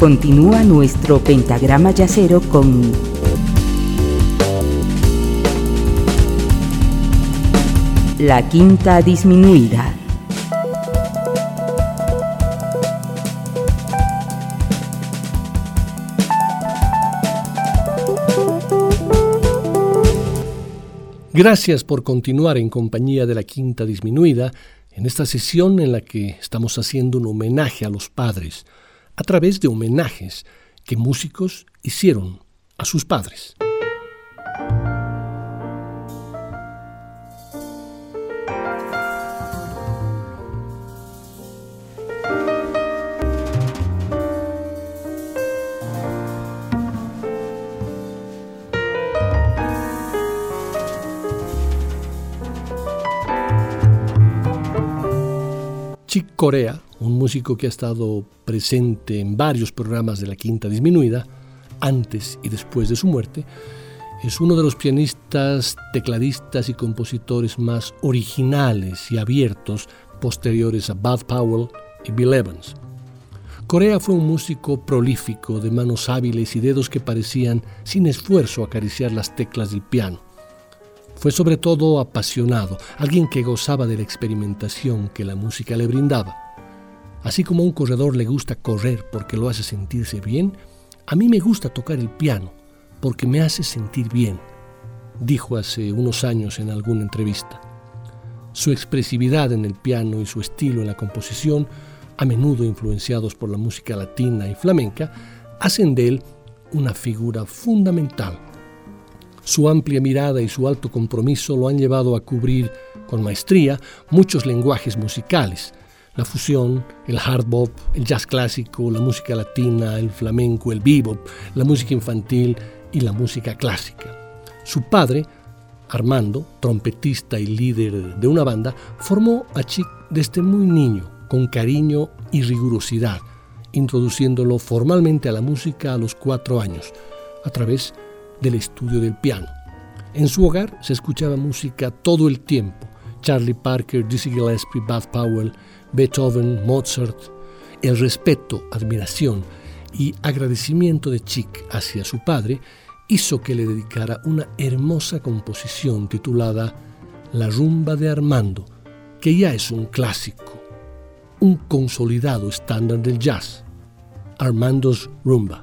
Continúa nuestro pentagrama yacero con la quinta disminuida. Gracias por continuar en compañía de la Quinta Disminuida en esta sesión en la que estamos haciendo un homenaje a los padres a través de homenajes que músicos hicieron a sus padres. Chick Corea, un músico que ha estado presente en varios programas de la Quinta Disminuida, antes y después de su muerte, es uno de los pianistas, tecladistas y compositores más originales y abiertos posteriores a Bud Powell y Bill Evans. Corea fue un músico prolífico, de manos hábiles y dedos que parecían sin esfuerzo acariciar las teclas del piano fue sobre todo apasionado, alguien que gozaba de la experimentación que la música le brindaba. Así como a un corredor le gusta correr porque lo hace sentirse bien, a mí me gusta tocar el piano porque me hace sentir bien, dijo hace unos años en alguna entrevista. Su expresividad en el piano y su estilo en la composición, a menudo influenciados por la música latina y flamenca, hacen de él una figura fundamental su amplia mirada y su alto compromiso lo han llevado a cubrir con maestría muchos lenguajes musicales, la fusión, el hard bop, el jazz clásico, la música latina, el flamenco, el bebop, la música infantil y la música clásica. Su padre, Armando, trompetista y líder de una banda, formó a Chick desde muy niño, con cariño y rigurosidad, introduciéndolo formalmente a la música a los cuatro años, a través de del estudio del piano. En su hogar se escuchaba música todo el tiempo. Charlie Parker, Dizzy Gillespie, Bud Powell, Beethoven, Mozart. El respeto, admiración y agradecimiento de Chick hacia su padre hizo que le dedicara una hermosa composición titulada La rumba de Armando, que ya es un clásico, un consolidado estándar del jazz, Armando's Rumba.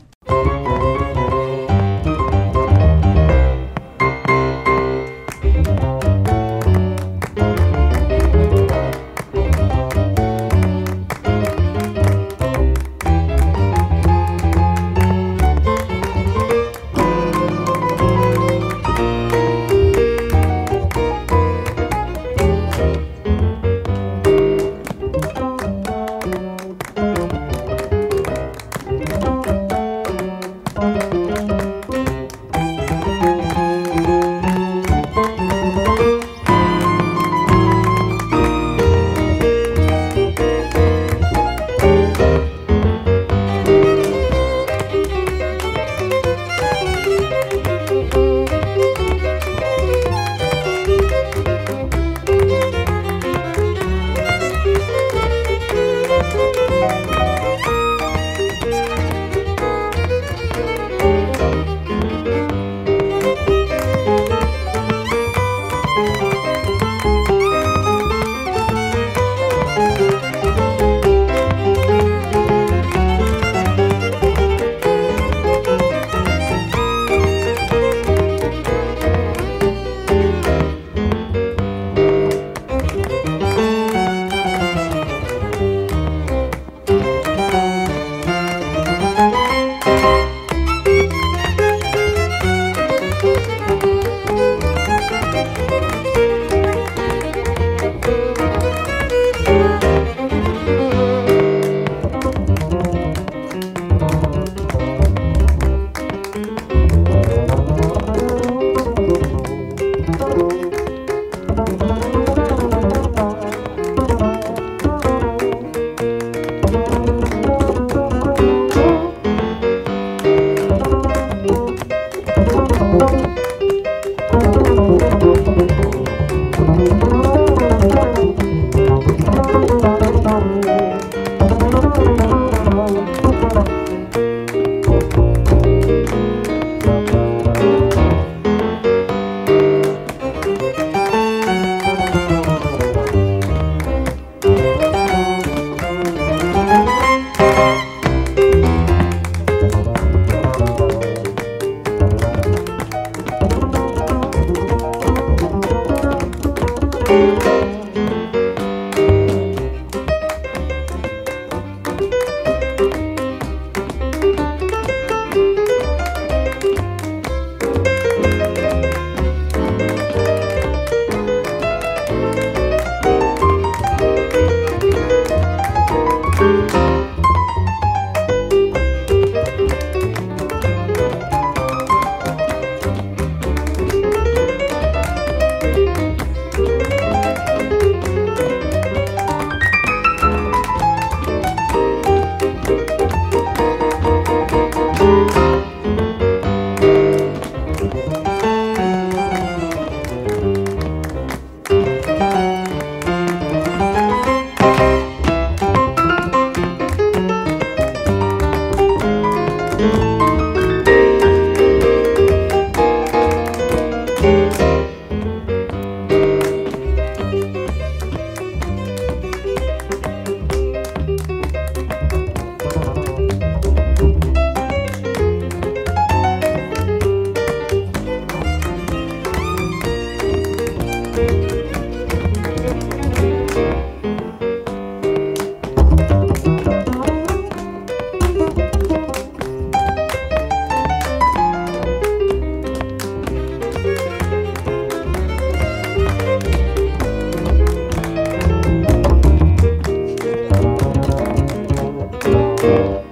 Música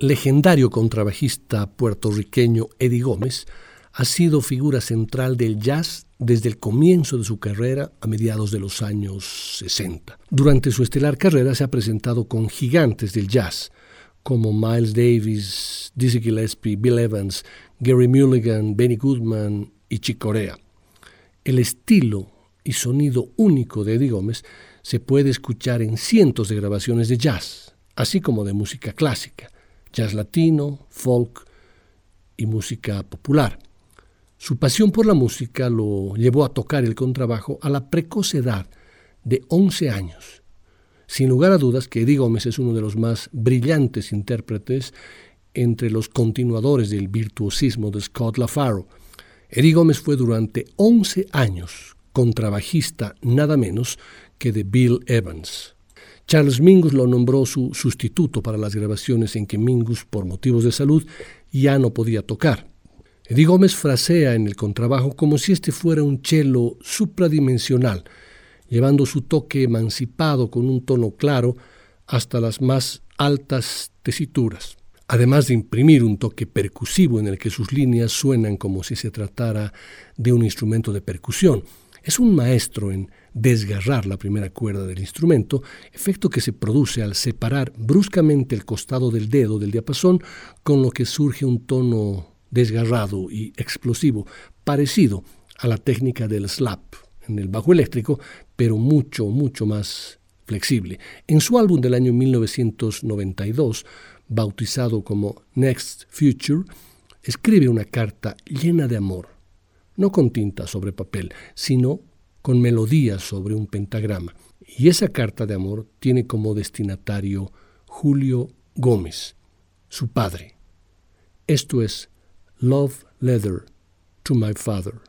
legendario contrabajista puertorriqueño Eddie Gómez ha sido figura central del jazz desde el comienzo de su carrera a mediados de los años 60. Durante su estelar carrera se ha presentado con gigantes del jazz como Miles Davis, Dizzy Gillespie, Bill Evans, Gary Mulligan, Benny Goodman y Chick Corea. El estilo y sonido único de Eddie Gómez se puede escuchar en cientos de grabaciones de jazz, así como de música clásica jazz latino, folk y música popular. Su pasión por la música lo llevó a tocar el contrabajo a la precoz edad de 11 años. Sin lugar a dudas que Eddie Gómez es uno de los más brillantes intérpretes entre los continuadores del virtuosismo de Scott LaFaro. Eddie Gómez fue durante 11 años contrabajista nada menos que de Bill Evans. Charles Mingus lo nombró su sustituto para las grabaciones en que Mingus, por motivos de salud, ya no podía tocar. Eddie Gómez frasea en el contrabajo como si este fuera un cello supradimensional, llevando su toque emancipado con un tono claro hasta las más altas tesituras, además de imprimir un toque percusivo en el que sus líneas suenan como si se tratara de un instrumento de percusión. Es un maestro en desgarrar la primera cuerda del instrumento, efecto que se produce al separar bruscamente el costado del dedo del diapasón, con lo que surge un tono desgarrado y explosivo, parecido a la técnica del slap en el bajo eléctrico, pero mucho, mucho más flexible. En su álbum del año 1992, bautizado como Next Future, escribe una carta llena de amor, no con tinta sobre papel, sino con melodías sobre un pentagrama. Y esa carta de amor tiene como destinatario Julio Gómez, su padre. Esto es Love Letter to My Father.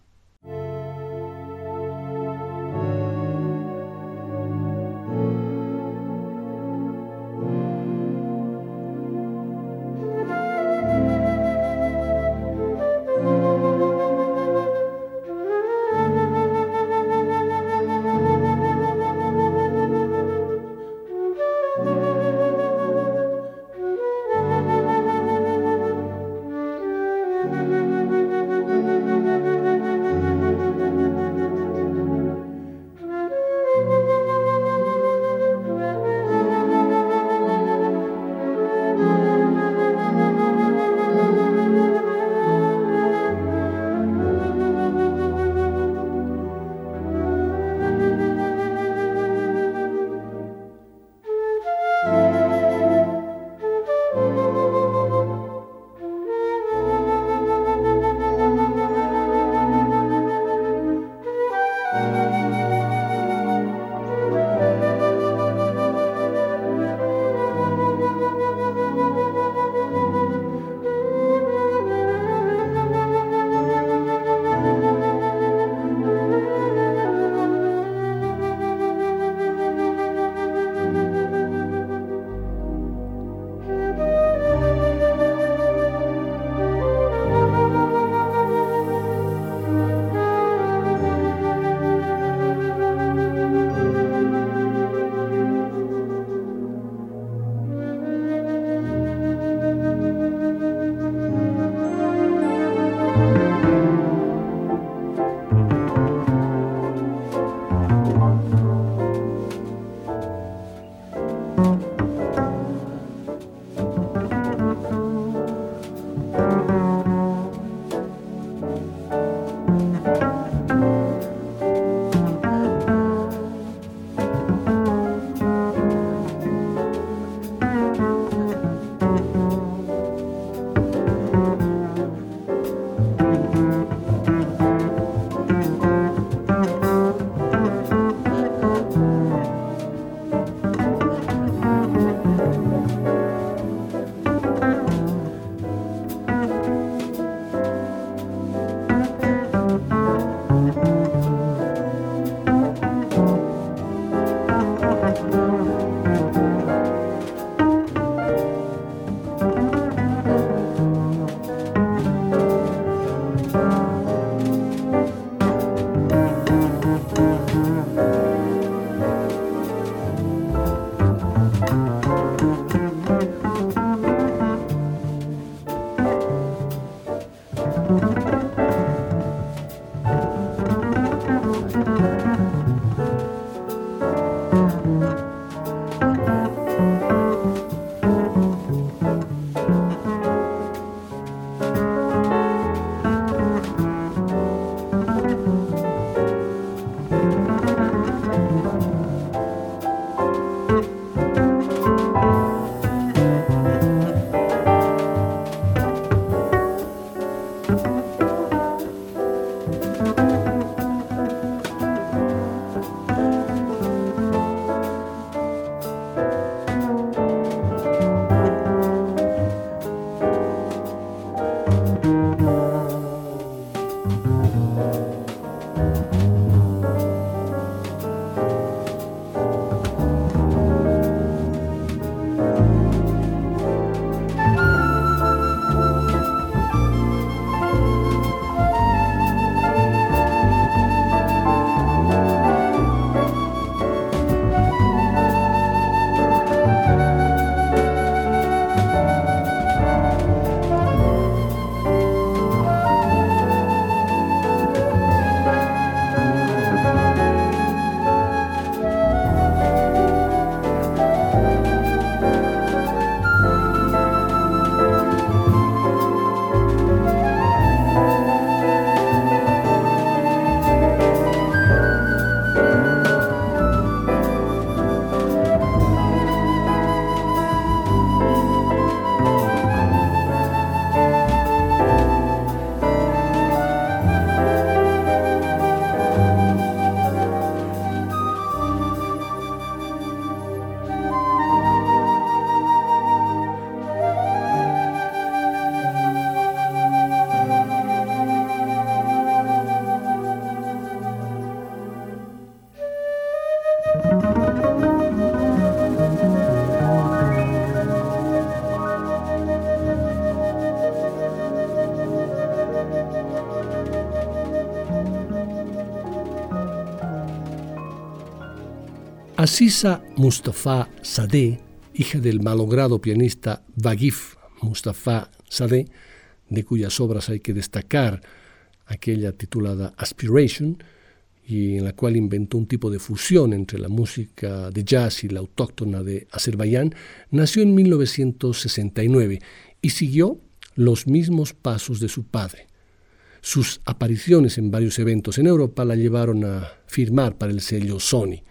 Aziza Mustafa Sadeh, hija del malogrado pianista Vagif Mustafa Sadeh, de cuyas obras hay que destacar aquella titulada Aspiration, y en la cual inventó un tipo de fusión entre la música de jazz y la autóctona de Azerbaiyán, nació en 1969 y siguió los mismos pasos de su padre. Sus apariciones en varios eventos en Europa la llevaron a firmar para el sello Sony.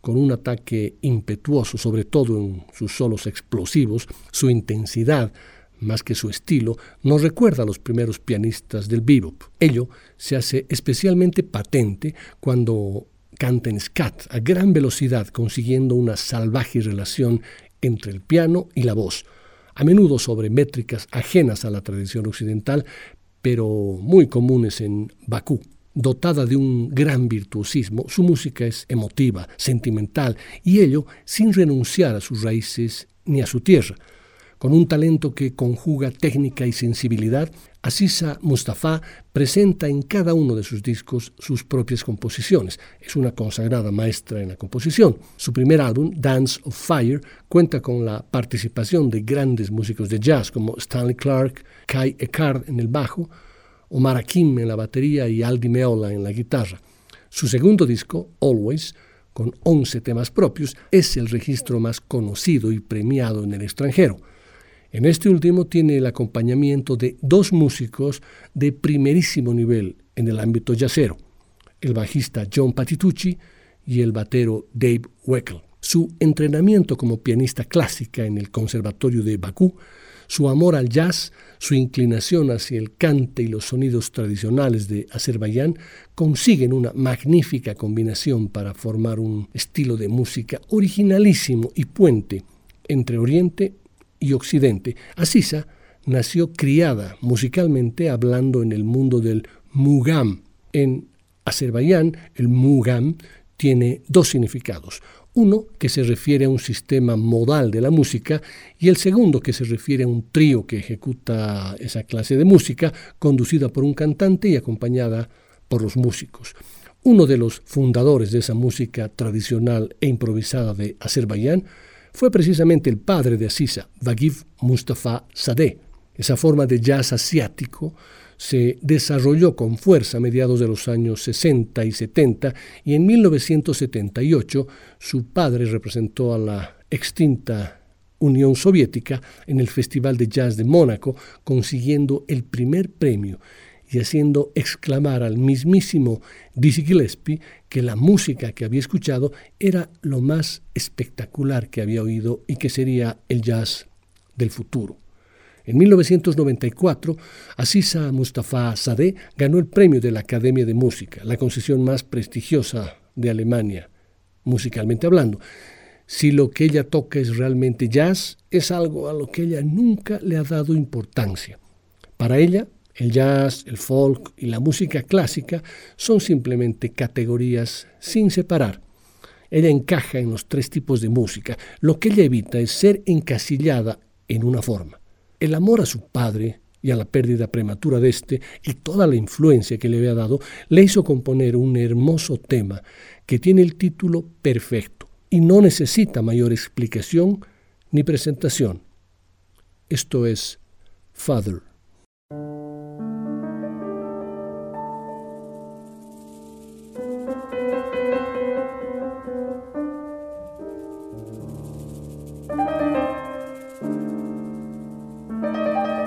Con un ataque impetuoso, sobre todo en sus solos explosivos, su intensidad más que su estilo, nos recuerda a los primeros pianistas del bebop. Ello se hace especialmente patente cuando canta en scat a gran velocidad, consiguiendo una salvaje relación entre el piano y la voz, a menudo sobre métricas ajenas a la tradición occidental, pero muy comunes en Bakú. Dotada de un gran virtuosismo, su música es emotiva, sentimental, y ello sin renunciar a sus raíces ni a su tierra. Con un talento que conjuga técnica y sensibilidad, Asisa Mustafa presenta en cada uno de sus discos sus propias composiciones. Es una consagrada maestra en la composición. Su primer álbum, Dance of Fire, cuenta con la participación de grandes músicos de jazz como Stanley Clark, Kai Eckhart en el bajo, Omar Hakim en la batería y Aldi Meola en la guitarra. Su segundo disco, Always, con 11 temas propios, es el registro más conocido y premiado en el extranjero. En este último tiene el acompañamiento de dos músicos de primerísimo nivel en el ámbito jazzero, el bajista John Patitucci y el batero Dave Weckl. Su entrenamiento como pianista clásica en el Conservatorio de Bakú, su amor al jazz, su inclinación hacia el cante y los sonidos tradicionales de Azerbaiyán consiguen una magnífica combinación para formar un estilo de música originalísimo y puente entre Oriente y Occidente. Asisa nació criada musicalmente hablando en el mundo del mugam. En Azerbaiyán, el mugam tiene dos significados. Uno que se refiere a un sistema modal de la música y el segundo que se refiere a un trío que ejecuta esa clase de música conducida por un cantante y acompañada por los músicos. Uno de los fundadores de esa música tradicional e improvisada de Azerbaiyán fue precisamente el padre de Asisa, Vagiv Mustafa Sadeh. Esa forma de jazz asiático se desarrolló con fuerza a mediados de los años 60 y 70 y en 1978 su padre representó a la extinta Unión Soviética en el Festival de Jazz de Mónaco, consiguiendo el primer premio y haciendo exclamar al mismísimo Dizzy Gillespie que la música que había escuchado era lo más espectacular que había oído y que sería el jazz del futuro. En 1994, Asisa Mustafa Sadeh ganó el premio de la Academia de Música, la concesión más prestigiosa de Alemania, musicalmente hablando. Si lo que ella toca es realmente jazz, es algo a lo que ella nunca le ha dado importancia. Para ella, el jazz, el folk y la música clásica son simplemente categorías sin separar. Ella encaja en los tres tipos de música. Lo que ella evita es ser encasillada en una forma. El amor a su padre y a la pérdida prematura de éste y toda la influencia que le había dado le hizo componer un hermoso tema que tiene el título perfecto y no necesita mayor explicación ni presentación. Esto es Father. Música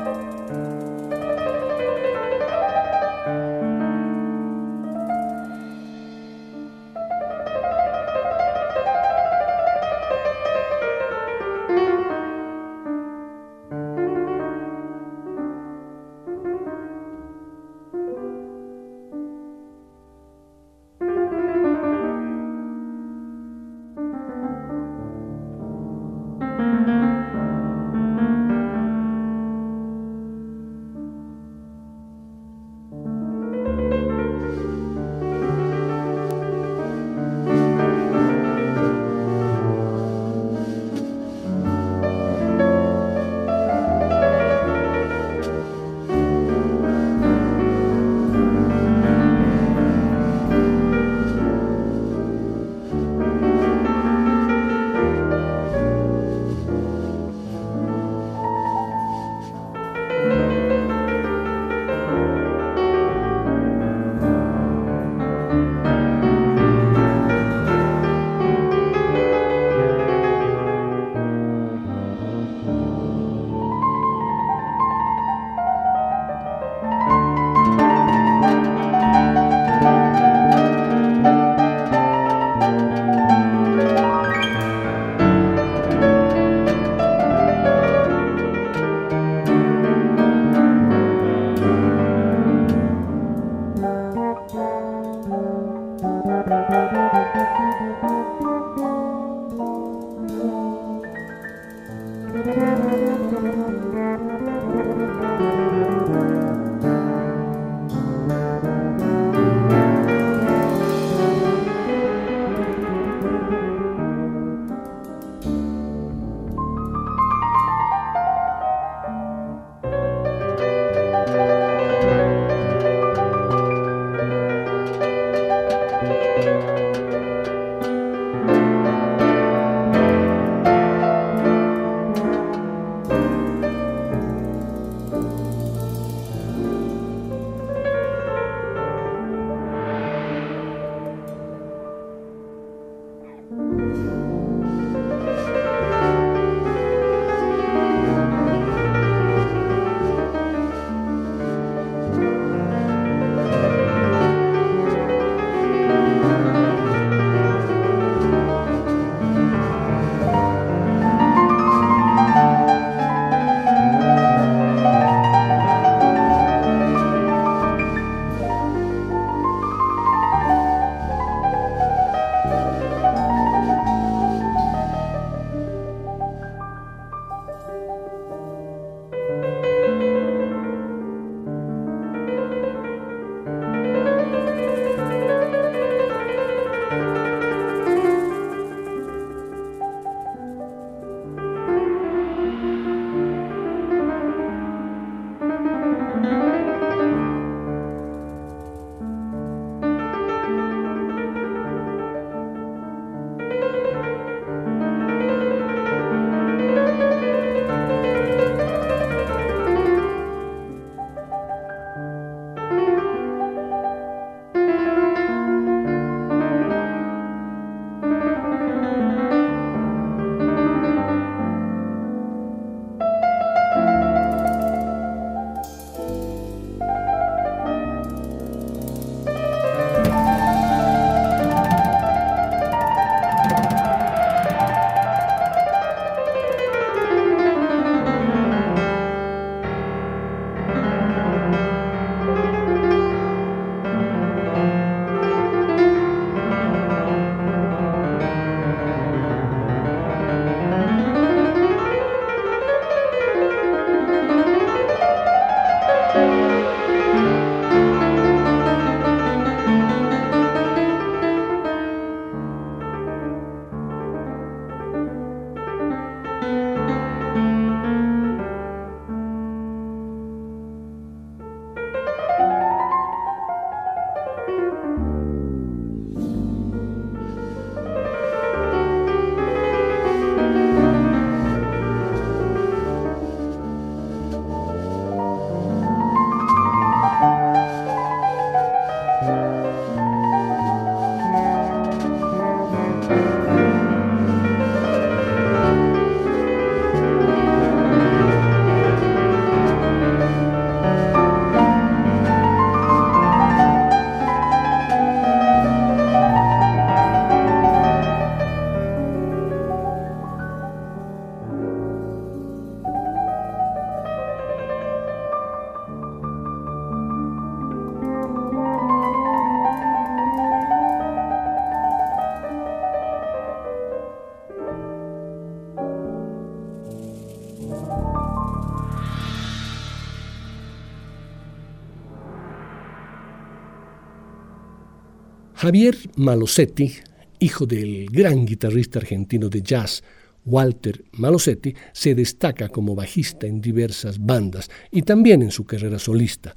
Javier Malosetti, hijo del gran guitarrista argentino de jazz Walter Malosetti, se destaca como bajista en diversas bandas y también en su carrera solista.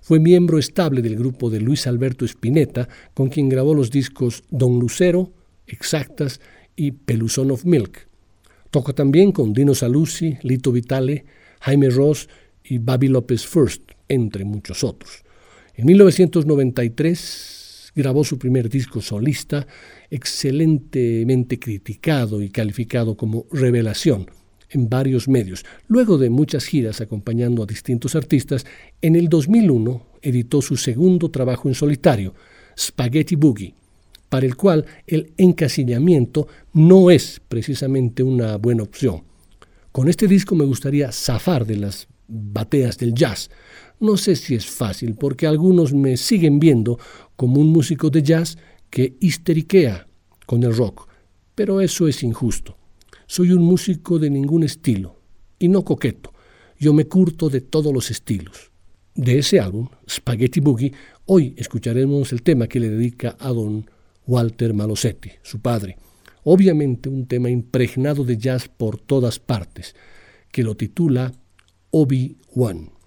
Fue miembro estable del grupo de Luis Alberto Spinetta, con quien grabó los discos Don Lucero, Exactas y Peluzón of Milk. Toca también con Dino Saluzzi, Lito Vitale, Jaime Ross y Baby López First, entre muchos otros. En 1993 grabó su primer disco solista, excelentemente criticado y calificado como revelación, en varios medios. Luego de muchas giras acompañando a distintos artistas, en el 2001 editó su segundo trabajo en solitario, Spaghetti Boogie, para el cual el encasillamiento no es precisamente una buena opción. Con este disco me gustaría zafar de las bateas del jazz. No sé si es fácil, porque algunos me siguen viendo como un músico de jazz que histeriquea con el rock, pero eso es injusto. Soy un músico de ningún estilo y no coqueto. Yo me curto de todos los estilos. De ese álbum, Spaghetti Boogie, hoy escucharemos el tema que le dedica a don Walter Malosetti, su padre. Obviamente un tema impregnado de jazz por todas partes, que lo titula Obi-Wan.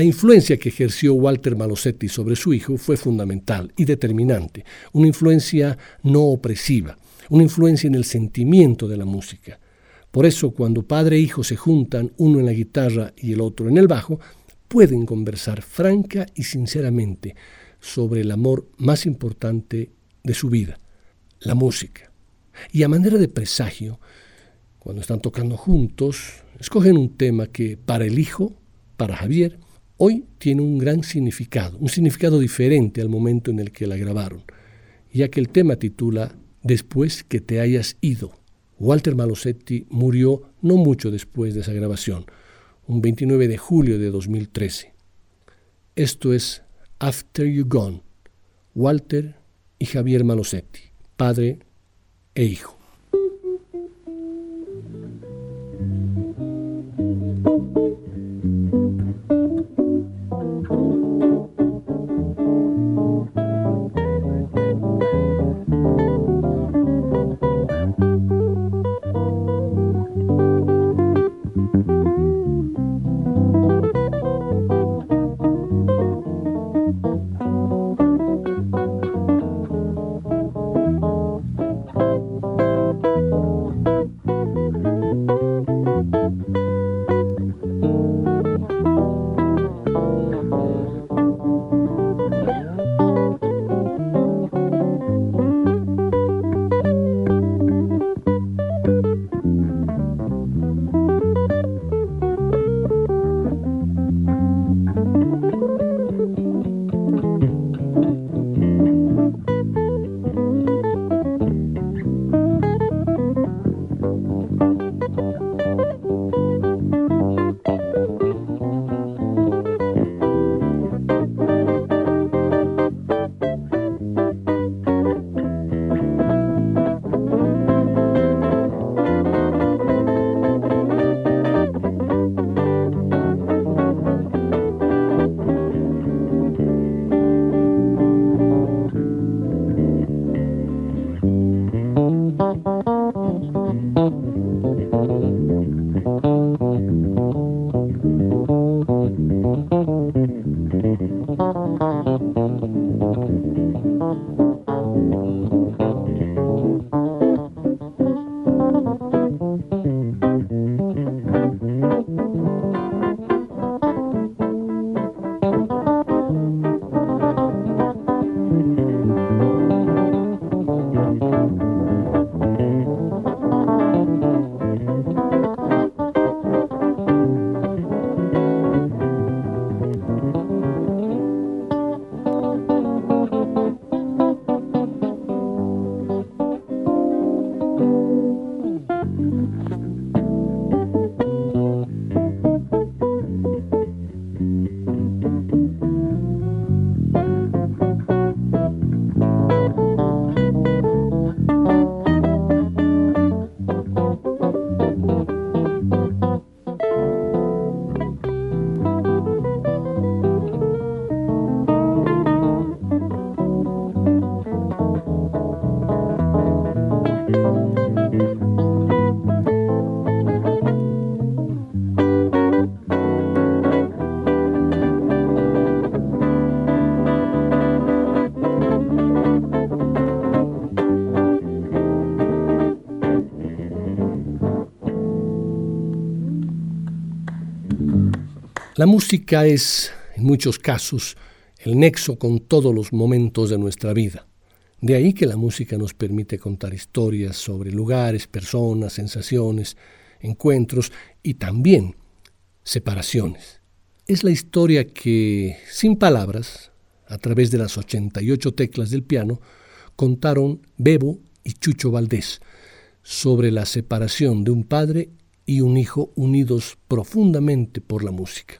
La influencia que ejerció Walter Malosetti sobre su hijo fue fundamental y determinante, una influencia no opresiva, una influencia en el sentimiento de la música. Por eso cuando padre e hijo se juntan, uno en la guitarra y el otro en el bajo, pueden conversar franca y sinceramente sobre el amor más importante de su vida, la música. Y a manera de presagio, cuando están tocando juntos, escogen un tema que para el hijo, para Javier, hoy tiene un gran significado, un significado diferente al momento en el que la grabaron, ya que el tema titula Después que te hayas ido. Walter Malosetti murió no mucho después de esa grabación, un 29 de julio de 2013. Esto es After You Gone, Walter y Javier Malosetti, padre e hijo. La música es, en muchos casos, el nexo con todos los momentos de nuestra vida. De ahí que la música nos permite contar historias sobre lugares, personas, sensaciones, encuentros y también separaciones. Es la historia que, sin palabras, a través de las 88 teclas del piano, contaron Bebo y Chucho Valdés sobre la separación de un padre y un hijo unidos profundamente por la música.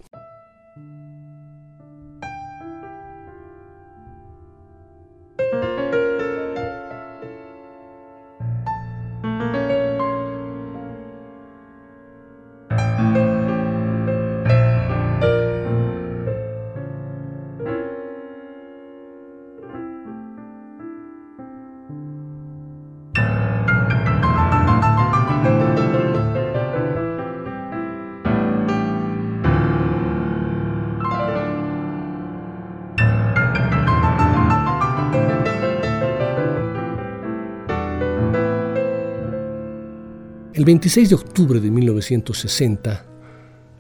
26 de octubre de 1960,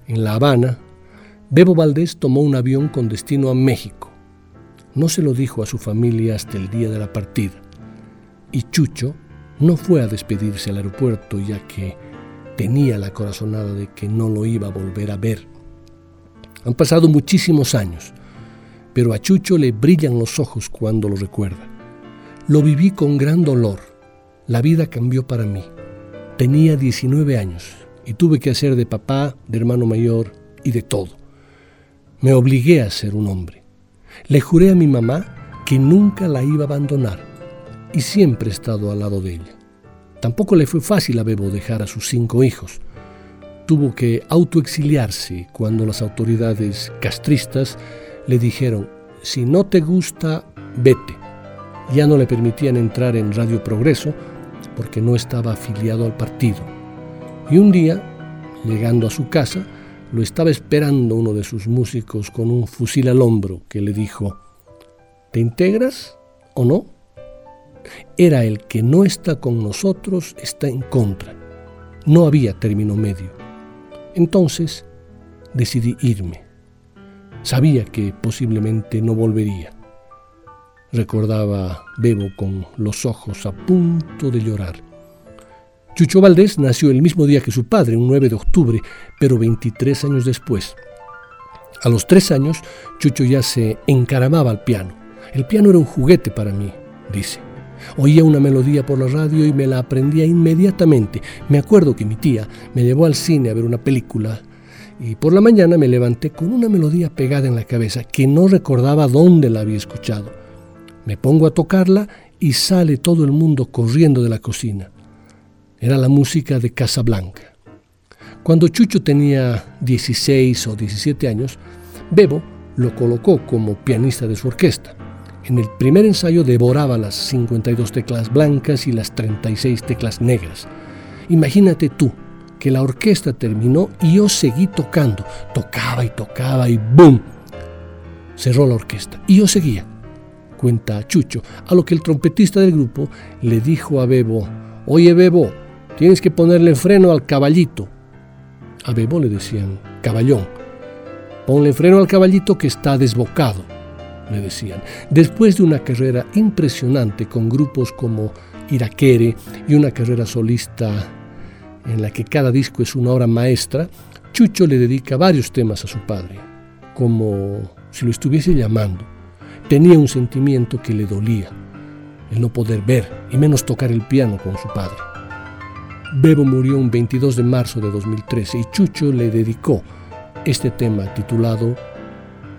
en La Habana, Bebo Valdés tomó un avión con destino a México. No se lo dijo a su familia hasta el día de la partida. Y Chucho no fue a despedirse al aeropuerto ya que tenía la corazonada de que no lo iba a volver a ver. Han pasado muchísimos años, pero a Chucho le brillan los ojos cuando lo recuerda. Lo viví con gran dolor. La vida cambió para mí. Tenía 19 años y tuve que hacer de papá, de hermano mayor y de todo. Me obligué a ser un hombre. Le juré a mi mamá que nunca la iba a abandonar y siempre he estado al lado de ella. Tampoco le fue fácil a Bebo dejar a sus cinco hijos. Tuvo que autoexiliarse cuando las autoridades castristas le dijeron, si no te gusta, vete. Ya no le permitían entrar en Radio Progreso porque no estaba afiliado al partido. Y un día, llegando a su casa, lo estaba esperando uno de sus músicos con un fusil al hombro que le dijo, ¿te integras o no? Era el que no está con nosotros, está en contra. No había término medio. Entonces decidí irme. Sabía que posiblemente no volvería recordaba Bebo con los ojos a punto de llorar. Chucho Valdés nació el mismo día que su padre, un 9 de octubre, pero 23 años después. A los tres años, Chucho ya se encaramaba al piano. El piano era un juguete para mí, dice. Oía una melodía por la radio y me la aprendía inmediatamente. Me acuerdo que mi tía me llevó al cine a ver una película y por la mañana me levanté con una melodía pegada en la cabeza que no recordaba dónde la había escuchado. Me pongo a tocarla y sale todo el mundo corriendo de la cocina. Era la música de Casablanca. Cuando Chucho tenía 16 o 17 años, Bebo lo colocó como pianista de su orquesta. En el primer ensayo devoraba las 52 teclas blancas y las 36 teclas negras. Imagínate tú que la orquesta terminó y yo seguí tocando. Tocaba y tocaba y ¡boom! Cerró la orquesta y yo seguía cuenta Chucho, a lo que el trompetista del grupo le dijo a Bebo, oye Bebo, tienes que ponerle freno al caballito. A Bebo le decían, caballón, ponle freno al caballito que está desbocado, le decían. Después de una carrera impresionante con grupos como Iraquere y una carrera solista en la que cada disco es una obra maestra, Chucho le dedica varios temas a su padre, como si lo estuviese llamando tenía un sentimiento que le dolía, el no poder ver y menos tocar el piano con su padre. Bebo murió un 22 de marzo de 2013 y Chucho le dedicó este tema titulado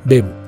Bebo.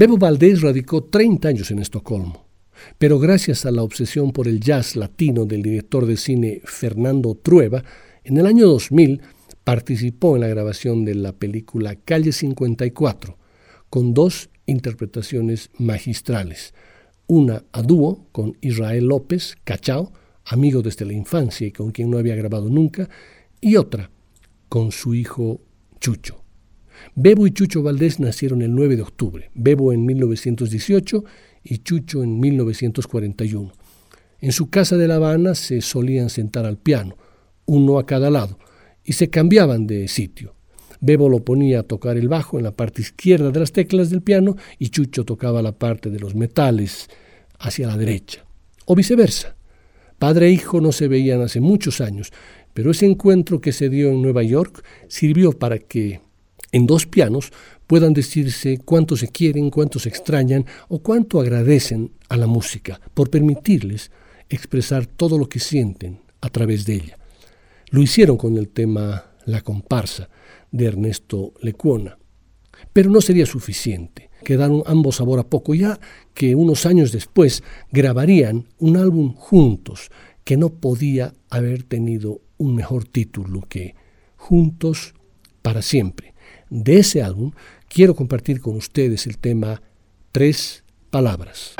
Bebo Valdés radicó 30 años en Estocolmo, pero gracias a la obsesión por el jazz latino del director de cine Fernando Trueba, en el año 2000 participó en la grabación de la película Calle 54, con dos interpretaciones magistrales, una a dúo con Israel López, Cachao, amigo desde la infancia y con quien no había grabado nunca, y otra con su hijo Chucho. Bebo y Chucho Valdés nacieron el 9 de octubre, Bebo en 1918 y Chucho en 1941. En su casa de La Habana se solían sentar al piano, uno a cada lado, y se cambiaban de sitio. Bebo lo ponía a tocar el bajo en la parte izquierda de las teclas del piano y Chucho tocaba la parte de los metales hacia la derecha. O viceversa. Padre e hijo no se veían hace muchos años, pero ese encuentro que se dio en Nueva York sirvió para que en dos pianos puedan decirse cuánto se quieren, cuánto se extrañan o cuánto agradecen a la música por permitirles expresar todo lo que sienten a través de ella. Lo hicieron con el tema La comparsa de Ernesto Lecuona. Pero no sería suficiente. Quedaron ambos sabor a poco ya que unos años después grabarían un álbum juntos que no podía haber tenido un mejor título que Juntos para siempre. De ese álbum quiero compartir con ustedes el tema Tres Palabras.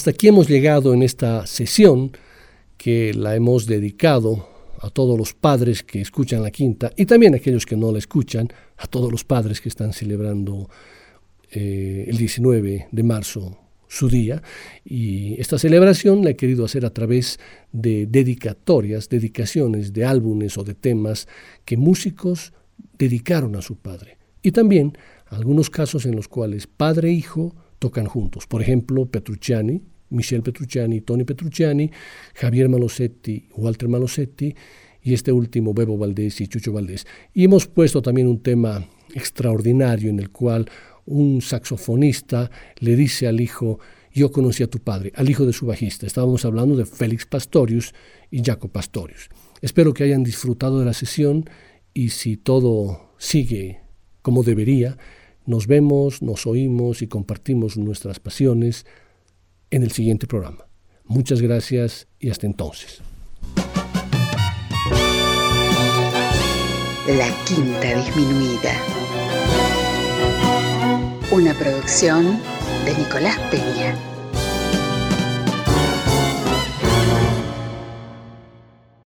Hasta aquí hemos llegado en esta sesión que la hemos dedicado a todos los padres que escuchan la quinta y también a aquellos que no la escuchan, a todos los padres que están celebrando eh, el 19 de marzo su día. Y esta celebración la he querido hacer a través de dedicatorias, dedicaciones de álbumes o de temas que músicos dedicaron a su padre. Y también algunos casos en los cuales padre e hijo tocan juntos. Por ejemplo, Petrucciani, Michel Petrucciani, Tony Petrucciani, Javier Malosetti, Walter Malosetti y este último Bebo Valdés y Chucho Valdés. Y hemos puesto también un tema extraordinario en el cual un saxofonista le dice al hijo, yo conocí a tu padre, al hijo de su bajista. Estábamos hablando de Félix Pastorius y Jaco Pastorius. Espero que hayan disfrutado de la sesión y si todo sigue como debería, nos vemos, nos oímos y compartimos nuestras pasiones en el siguiente programa. Muchas gracias y hasta entonces. La Quinta Disminuida. Una producción de Nicolás Peña.